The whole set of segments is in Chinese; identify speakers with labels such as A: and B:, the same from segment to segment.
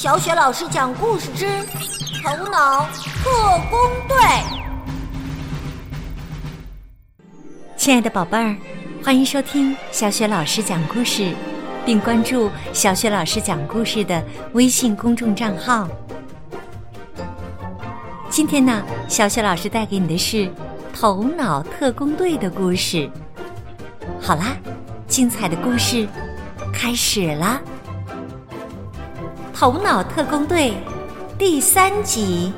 A: 小雪老师讲故事之《头脑特工队》。
B: 亲爱的宝贝儿，欢迎收听小雪老师讲故事，并关注小雪老师讲故事的微信公众账号。今天呢，小雪老师带给你的是《头脑特工队》的故事。好啦，精彩的故事开始啦！《头脑特工队》第三集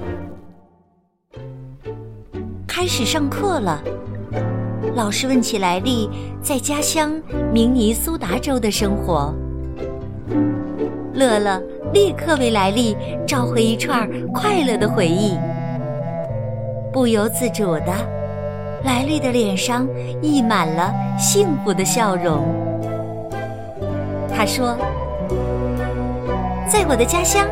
B: 开始上课了。老师问起莱利在家乡明尼苏达州的生活，乐乐立刻为莱利召回一串快乐的回忆。不由自主的，莱利的脸上溢满了幸福的笑容。他说：“在我的家乡，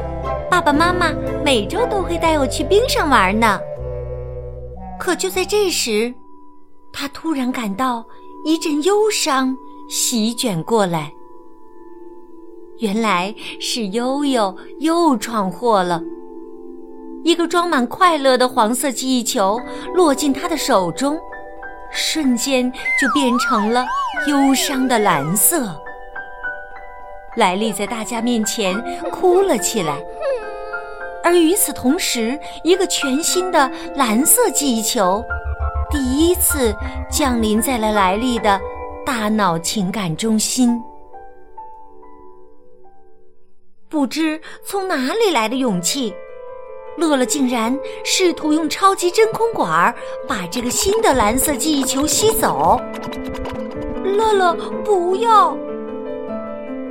B: 爸爸妈妈每周都会带我去冰上玩呢。”可就在这时，他突然感到一阵忧伤席卷过来。原来是悠悠又闯祸了。一个装满快乐的黄色记忆球落进他的手中，瞬间就变成了忧伤的蓝色。莱利在大家面前哭了起来，而与此同时，一个全新的蓝色记忆球第一次降临在了莱利的大脑情感中心。不知从哪里来的勇气。乐乐竟然试图用超级真空管把这个新的蓝色记忆球吸走。乐乐，不要！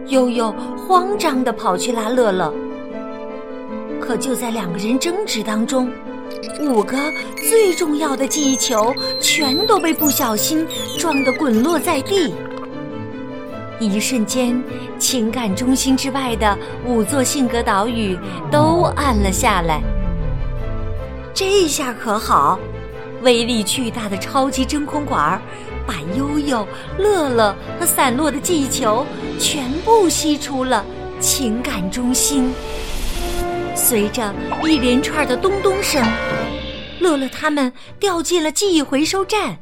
B: 悠悠慌张地跑去拉乐乐。可就在两个人争执当中，五个最重要的记忆球全都被不小心撞得滚落在地。一瞬间，情感中心之外的五座性格岛屿都暗了下来。这下可好，威力巨大的超级真空管儿把悠悠、乐乐和散落的记忆球全部吸出了情感中心。随着一连串的咚咚声，乐乐他们掉进了记忆回收站，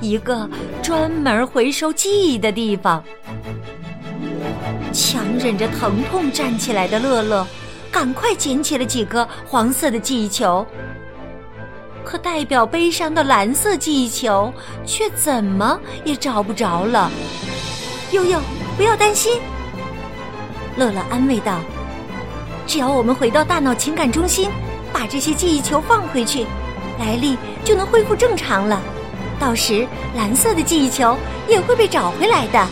B: 一个专门回收记忆的地方。强忍着疼痛站起来的乐乐，赶快捡起了几个黄色的记忆球。可代表悲伤的蓝色记忆球却怎么也找不着了。悠悠，不要担心，乐乐安慰道：“只要我们回到大脑情感中心，把这些记忆球放回去，莱利就能恢复正常了。到时蓝色的记忆球也会被找回来的。”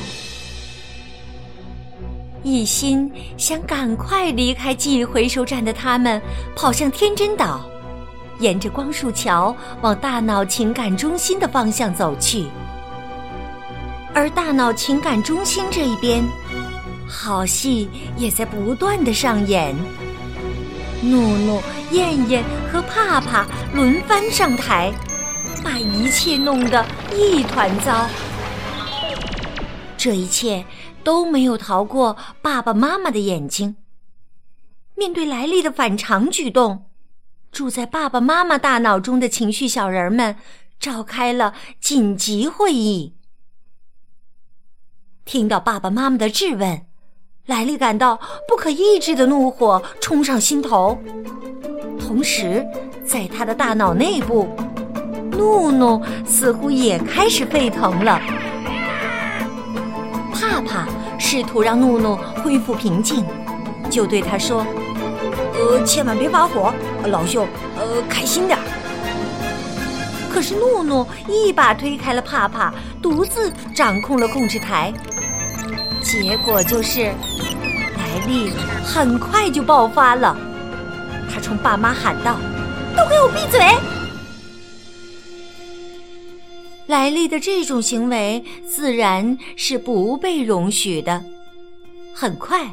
B: 一心想赶快离开记忆回收站的他们，跑向天真岛。沿着光束桥往大脑情感中心的方向走去，而大脑情感中心这一边，好戏也在不断的上演。怒怒、燕燕和帕帕轮番上台，把一切弄得一团糟。这一切都没有逃过爸爸妈妈的眼睛。面对莱利的反常举动。住在爸爸妈妈大脑中的情绪小人们召开了紧急会议。听到爸爸妈妈的质问，莱利感到不可抑制的怒火冲上心头，同时在他的大脑内部，怒怒似乎也开始沸腾了。帕帕试图让怒怒恢复平静，就对他说。
C: 呃，千万别发火，老兄，呃，开心点。
B: 可是怒怒一把推开了帕帕，独自掌控了控制台，结果就是莱利很快就爆发了。他冲爸妈喊道：“
A: 都给我闭嘴！”
B: 莱利的这种行为自然是不被容许的。很快。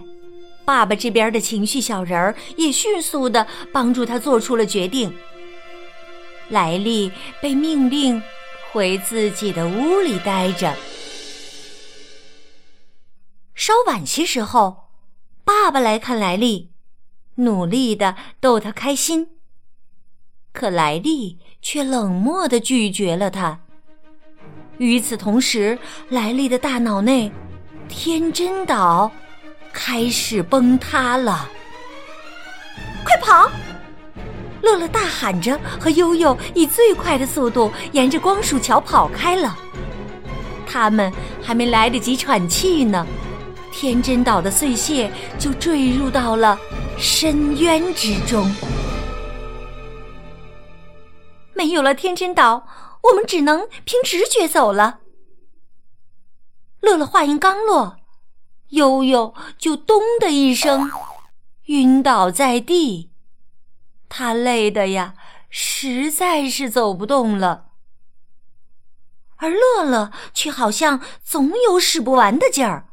B: 爸爸这边的情绪小人儿也迅速的帮助他做出了决定。莱利被命令回自己的屋里待着。稍晚些时候，爸爸来看莱利，努力的逗他开心。可莱利却冷漠的拒绝了他。与此同时，莱利的大脑内，天真岛开始崩塌了。
A: 快跑！
B: 乐乐大喊着，和悠悠以最快的速度沿着光束桥跑开了。他们还没来得及喘气呢，天真岛的碎屑就坠入到了深渊之中。没有了天真岛，我们只能凭直觉走了。乐乐话音刚落，悠悠就“咚”的一声晕倒在地，他累的呀，实在是走不动了。而乐乐却好像总有使不完的劲儿，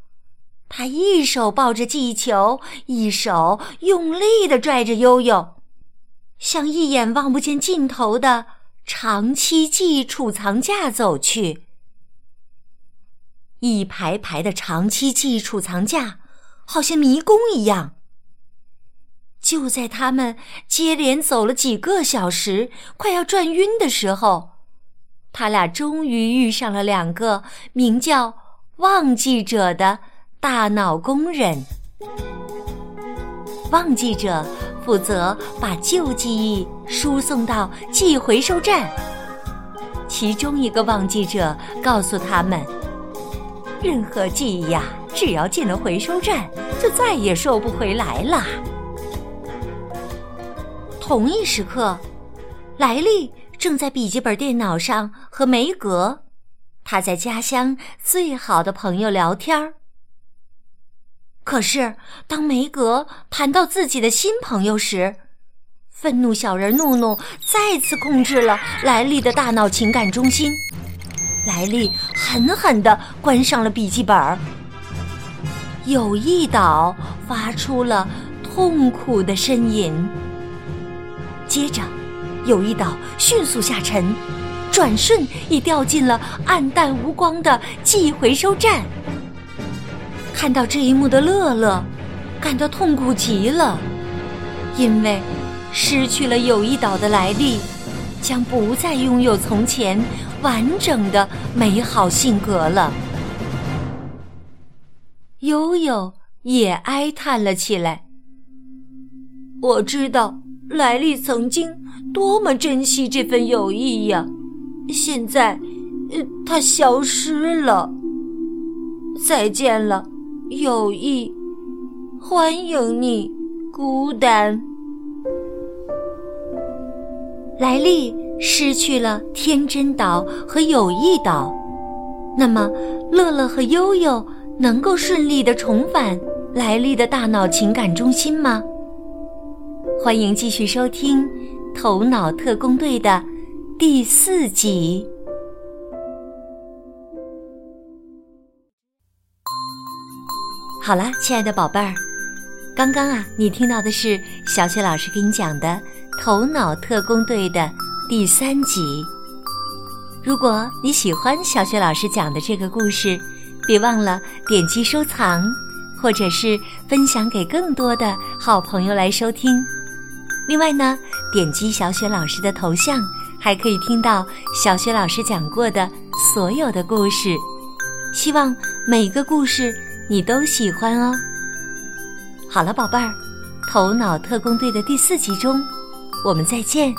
B: 他一手抱着气球，一手用力的拽着悠悠，向一眼望不见尽头的长期记忆储藏架走去。一排排的长期记忆储藏架，好像迷宫一样。就在他们接连走了几个小时，快要转晕的时候。他俩终于遇上了两个名叫“忘记者”的大脑工人。忘记者负责把旧记忆输送到记忆回收站。其中一个忘记者告诉他们：“任何记忆呀，只要进了回收站，就再也收不回来了。”同一时刻，莱利。正在笔记本电脑上和梅格，他在家乡最好的朋友聊天儿。可是，当梅格谈到自己的新朋友时，愤怒小人怒怒再次控制了莱利的大脑情感中心。莱利狠狠地关上了笔记本。友谊岛发出了痛苦的呻吟，接着。有一岛迅速下沉，转瞬已掉进了暗淡无光的记忆回收站。看到这一幕的乐乐，感到痛苦极了，因为失去了友谊岛的来历，将不再拥有从前完整的美好性格了。悠悠也哀叹了起来。我知道莱利曾经。多么珍惜这份友谊呀！现在，呃，它消失了。再见了，友谊！欢迎你，孤单。莱利失去了天真岛和友谊岛，那么乐乐和悠悠能够顺利的重返莱利的大脑情感中心吗？欢迎继续收听。头脑特工队的第四集。好了，亲爱的宝贝儿，刚刚啊，你听到的是小雪老师给你讲的《头脑特工队》的第三集。如果你喜欢小雪老师讲的这个故事，别忘了点击收藏，或者是分享给更多的好朋友来收听。另外呢，点击小雪老师的头像，还可以听到小雪老师讲过的所有的故事。希望每个故事你都喜欢哦。好了，宝贝儿，头脑特工队的第四集中，我们再见。